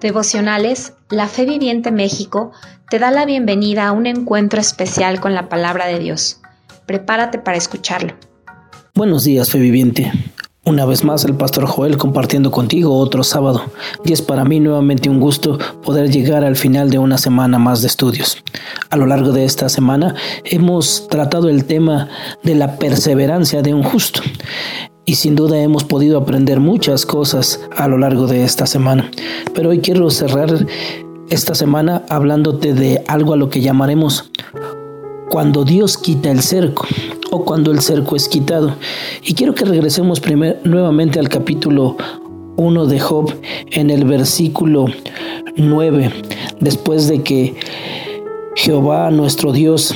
Devocionales, la Fe Viviente México te da la bienvenida a un encuentro especial con la palabra de Dios. Prepárate para escucharlo. Buenos días, Fe Viviente. Una vez más el pastor Joel compartiendo contigo otro sábado y es para mí nuevamente un gusto poder llegar al final de una semana más de estudios. A lo largo de esta semana hemos tratado el tema de la perseverancia de un justo y sin duda hemos podido aprender muchas cosas a lo largo de esta semana. Pero hoy quiero cerrar esta semana hablándote de algo a lo que llamaremos cuando Dios quita el cerco o cuando el cerco es quitado. Y quiero que regresemos primer, nuevamente al capítulo 1 de Job en el versículo 9, después de que Jehová nuestro Dios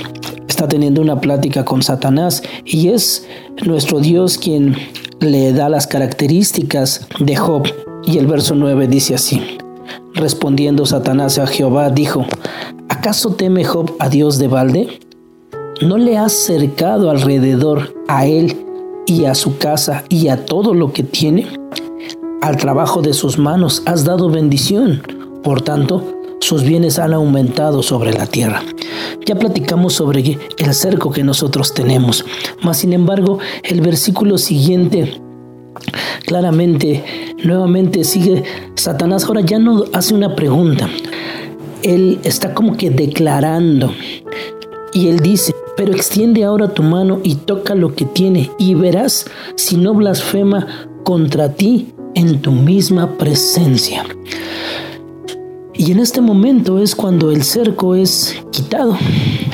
teniendo una plática con Satanás y es nuestro Dios quien le da las características de Job y el verso 9 dice así. Respondiendo Satanás a Jehová, dijo, ¿acaso teme Job a Dios de balde? ¿No le has cercado alrededor a él y a su casa y a todo lo que tiene? Al trabajo de sus manos has dado bendición. Por tanto, sus bienes han aumentado sobre la tierra. Ya platicamos sobre el cerco que nosotros tenemos, mas sin embargo el versículo siguiente claramente, nuevamente sigue Satanás, ahora ya no hace una pregunta, él está como que declarando y él dice, pero extiende ahora tu mano y toca lo que tiene y verás si no blasfema contra ti en tu misma presencia. Y en este momento es cuando el cerco es quitado.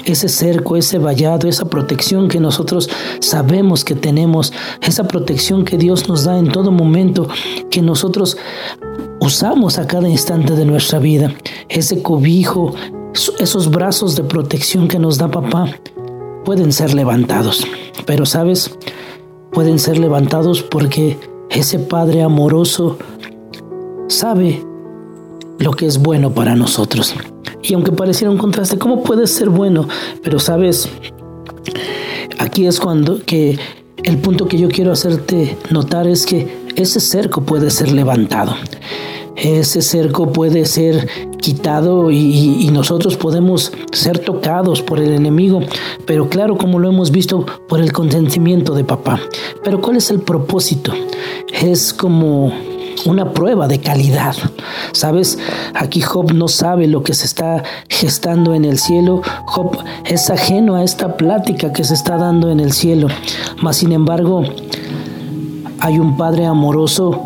Ese cerco, ese vallado, esa protección que nosotros sabemos que tenemos, esa protección que Dios nos da en todo momento, que nosotros usamos a cada instante de nuestra vida. Ese cobijo, esos brazos de protección que nos da papá, pueden ser levantados. Pero sabes, pueden ser levantados porque ese Padre amoroso sabe lo que es bueno para nosotros. Y aunque pareciera un contraste, ¿cómo puede ser bueno? Pero sabes, aquí es cuando que el punto que yo quiero hacerte notar es que ese cerco puede ser levantado. Ese cerco puede ser quitado y, y, nosotros podemos ser tocados por el enemigo, pero claro, como lo hemos visto, por el consentimiento de papá. Pero ¿cuál es el propósito? Es como una prueba de calidad. Sabes, aquí Job no sabe lo que se está gestando en el cielo. Job es ajeno a esta plática que se está dando en el cielo. Mas sin embargo, hay un Padre amoroso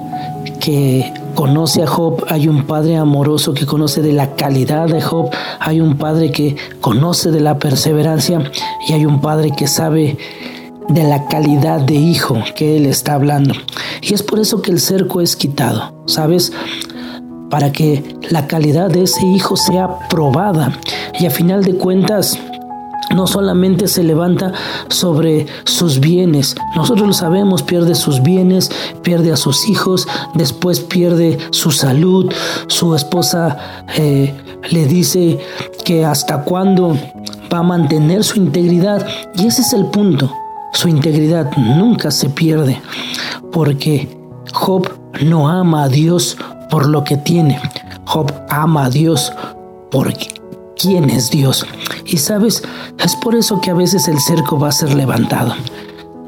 que conoce a Job, hay un Padre amoroso que conoce de la calidad de Job, hay un Padre que conoce de la perseverancia y hay un Padre que sabe de la calidad de hijo que él está hablando. Y es por eso que el cerco es quitado, ¿sabes? Para que la calidad de ese hijo sea probada y a final de cuentas no solamente se levanta sobre sus bienes, nosotros lo sabemos, pierde sus bienes, pierde a sus hijos, después pierde su salud, su esposa eh, le dice que hasta cuándo va a mantener su integridad y ese es el punto. Su integridad nunca se pierde porque Job no ama a Dios por lo que tiene. Job ama a Dios por quién es Dios. Y sabes, es por eso que a veces el cerco va a ser levantado.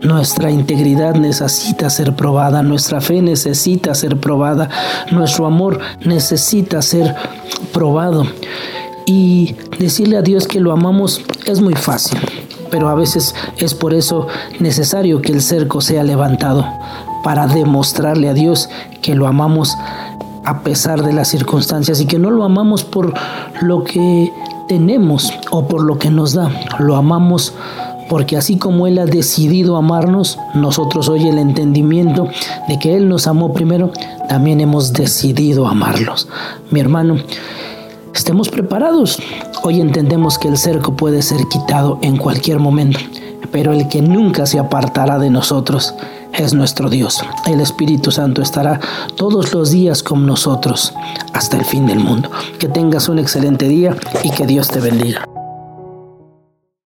Nuestra integridad necesita ser probada, nuestra fe necesita ser probada, nuestro amor necesita ser probado. Y decirle a Dios que lo amamos es muy fácil pero a veces es por eso necesario que el cerco sea levantado, para demostrarle a Dios que lo amamos a pesar de las circunstancias y que no lo amamos por lo que tenemos o por lo que nos da, lo amamos porque así como Él ha decidido amarnos, nosotros hoy el entendimiento de que Él nos amó primero, también hemos decidido amarlos. Mi hermano, estemos preparados. Hoy entendemos que el cerco puede ser quitado en cualquier momento, pero el que nunca se apartará de nosotros es nuestro Dios. El Espíritu Santo estará todos los días con nosotros hasta el fin del mundo. Que tengas un excelente día y que Dios te bendiga.